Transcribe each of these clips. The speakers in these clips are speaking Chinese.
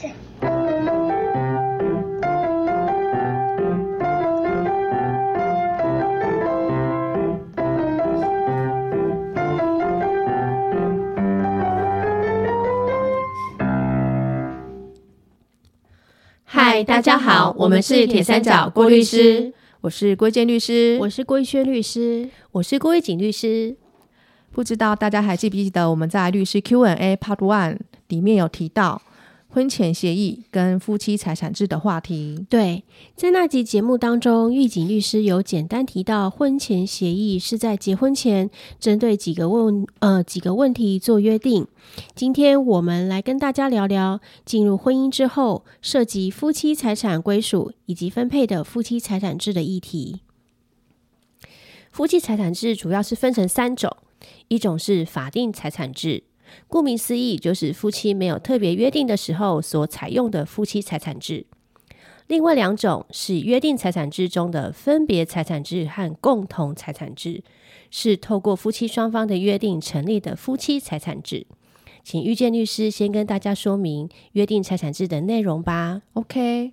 子。嗨，大家好，我们是铁三角郭律师，我是郭建律师，我是郭一轩律师，我是郭一景律师。不知道大家还记不记得我们在律师 Q&A Part One 里面有提到婚前协议跟夫妻财产制的话题？对，在那集节目当中，玉景律师有简单提到，婚前协议是在结婚前针对几个问呃几个问题做约定。今天我们来跟大家聊聊进入婚姻之后涉及夫妻财产归属以及分配的夫妻财产制的议题。夫妻财产制主要是分成三种。一种是法定财产制，顾名思义，就是夫妻没有特别约定的时候所采用的夫妻财产制。另外两种是约定财产制中的分别财产制和共同财产制，是透过夫妻双方的约定成立的夫妻财产制。请遇见律师先跟大家说明约定财产制的内容吧。OK，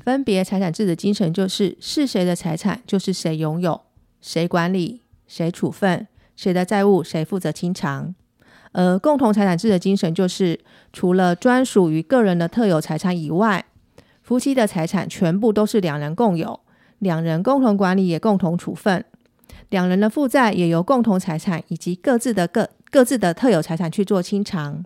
分别财产制的精神就是是谁的财产就是谁拥有，谁管理，谁处分。谁的债务谁负责清偿，呃共同财产制的精神就是，除了专属于个人的特有财产以外，夫妻的财产全部都是两人共有，两人共同管理也共同处分，两人的负债也由共同财产以及各自的各各自的特有财产去做清偿。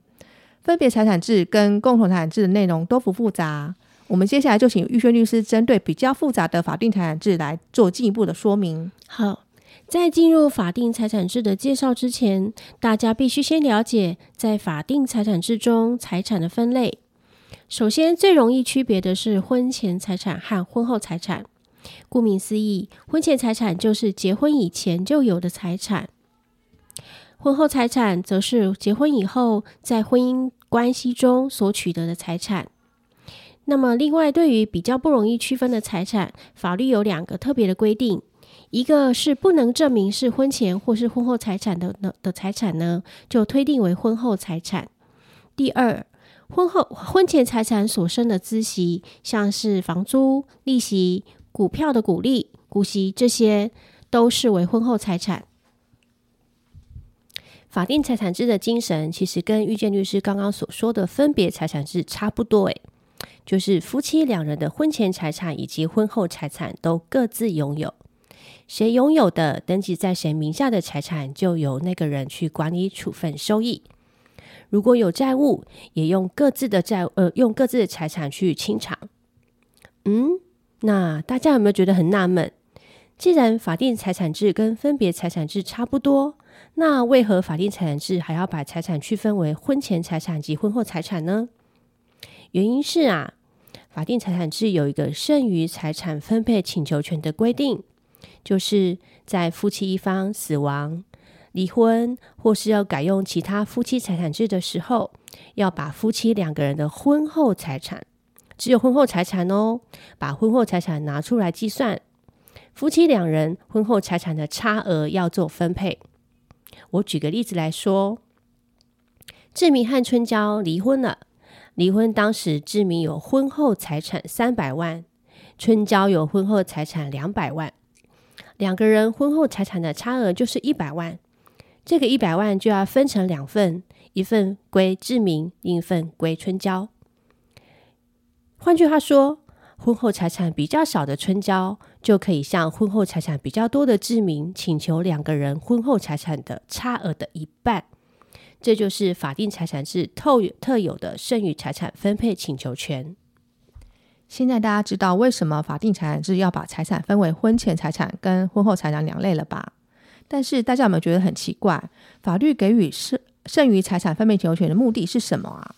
分别财产制跟共同财产制的内容都不复杂，我们接下来就请玉轩律师针对比较复杂的法定财产制来做进一步的说明。好。在进入法定财产制的介绍之前，大家必须先了解在法定财产制中财产的分类。首先，最容易区别的是婚前财产和婚后财产。顾名思义，婚前财产就是结婚以前就有的财产，婚后财产则是结婚以后在婚姻关系中所取得的财产。那么，另外对于比较不容易区分的财产，法律有两个特别的规定。一个是不能证明是婚前或是婚后财产的的的财产呢，就推定为婚后财产。第二，婚后婚前财产所生的孳息，像是房租、利息、股票的股利、股息，这些都视为婚后财产。法定财产制的精神，其实跟遇见律师刚刚所说的分别财产制差不多，诶，就是夫妻两人的婚前财产以及婚后财产都各自拥有。谁拥有的登记在谁名下的财产，就由那个人去管理处分收益。如果有债务，也用各自的债呃用各自的财产去清偿。嗯，那大家有没有觉得很纳闷？既然法定财产制跟分别财产制差不多，那为何法定财产制还要把财产区分为婚前财产及婚后财产呢？原因是啊，法定财产制有一个剩余财产分配请求权的规定。就是在夫妻一方死亡、离婚，或是要改用其他夫妻财产制的时候，要把夫妻两个人的婚后财产，只有婚后财产哦，把婚后财产拿出来计算，夫妻两人婚后财产的差额要做分配。我举个例子来说，志明和春娇离婚了，离婚当时志明有婚后财产三百万，春娇有婚后财产两百万。两个人婚后财产的差额就是一百万，这个一百万就要分成两份，一份归志明，另一份归春娇。换句话说，婚后财产比较少的春娇就可以向婚后财产比较多的志明请求两个人婚后财产的差额的一半。这就是法定财产制特特有的剩余财产分配请求权。现在大家知道为什么法定财产制要把财产分为婚前财产跟婚后财产两类了吧？但是大家有没有觉得很奇怪？法律给予剩剩余财产分配请求权的目的是什么啊？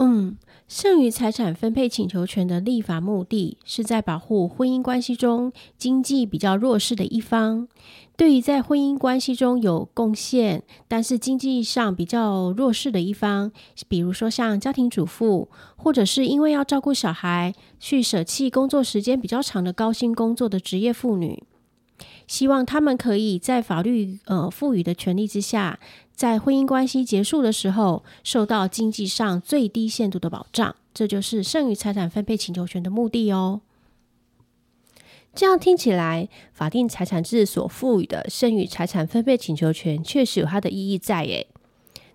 嗯，剩余财产分配请求权的立法目的是在保护婚姻关系中经济比较弱势的一方。对于在婚姻关系中有贡献，但是经济上比较弱势的一方，比如说像家庭主妇，或者是因为要照顾小孩，去舍弃工作时间比较长的高薪工作的职业妇女，希望他们可以在法律呃赋予的权利之下，在婚姻关系结束的时候，受到经济上最低限度的保障。这就是剩余财产分配请求权的目的哦。这样听起来，法定财产制所赋予的剩余财产分配请求权确实有它的意义在诶。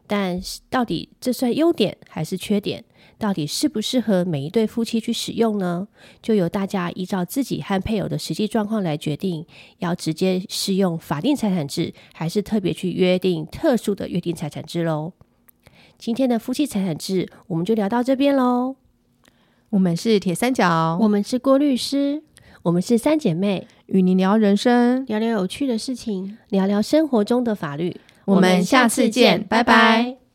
但到底这算优点还是缺点？到底适不适合每一对夫妻去使用呢？就由大家依照自己和配偶的实际状况来决定，要直接适用法定财产制，还是特别去约定特殊的约定财产制喽。今天的夫妻财产制，我们就聊到这边喽。我们是铁三角，我们是郭律师，我们是三姐妹，与您聊人生，聊聊有趣的事情，聊聊生活中的法律。我们下次见，拜拜。